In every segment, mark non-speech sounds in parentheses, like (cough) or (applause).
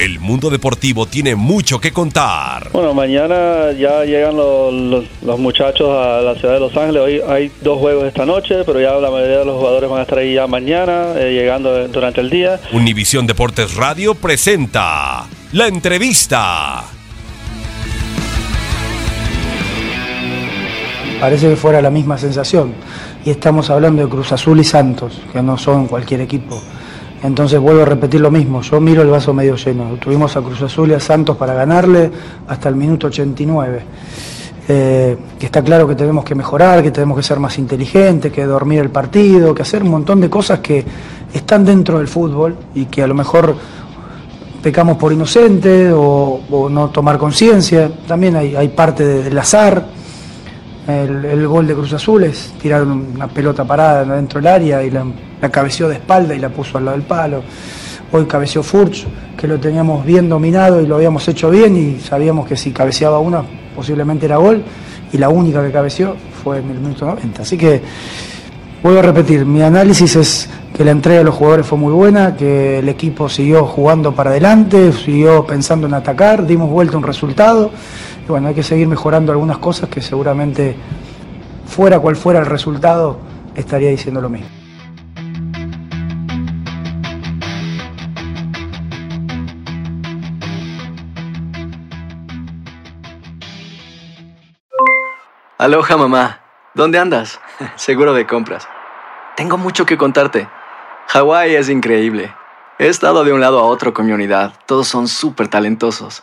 El mundo deportivo tiene mucho que contar. Bueno, mañana ya llegan los, los- los muchachos a la ciudad de Los Ángeles. Hoy hay dos juegos esta noche, pero ya la mayoría de los jugadores van a estar ahí ya mañana, eh, llegando durante el día. Univisión Deportes Radio presenta la entrevista. Parece que fuera la misma sensación. Y estamos hablando de Cruz Azul y Santos, que no son cualquier equipo. Entonces vuelvo a repetir lo mismo, yo miro el vaso medio lleno. Tuvimos a Cruz Azul y a Santos para ganarle hasta el minuto 89. Eh, que está claro que tenemos que mejorar, que tenemos que ser más inteligentes, que dormir el partido, que hacer un montón de cosas que están dentro del fútbol y que a lo mejor pecamos por inocente o, no tomar conciencia. También hay, hay parte de- del azar. El, gol de Cruz Azul es una pelota parada dentro del área y la, la cabeceó de espalda y la puso al lado del palo. Hoy cabeceó Furch, que lo teníamos bien dominado y lo habíamos hecho bien y sabíamos que si cabeceaba una posiblemente era gol y la única que cabeceó fue en el minuto 90. Así que vuelvo a repetir, mi análisis es que la entrega de los jugadores fue muy buena, que el equipo siguió jugando para adelante, siguió pensando en atacar, dimos vuelta un resultado. Bueno, hay que seguir mejorando algunas cosas que seguramente, fuera cual fuera el resultado, estaría diciendo lo mismo. Aloha mamá, ¿dónde andas? (laughs) Seguro de compras. Tengo mucho que contarte. Hawái es increíble. He estado de un lado a otro con mi unidad. Todos son súper talentosos.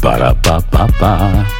Para pa pa pa.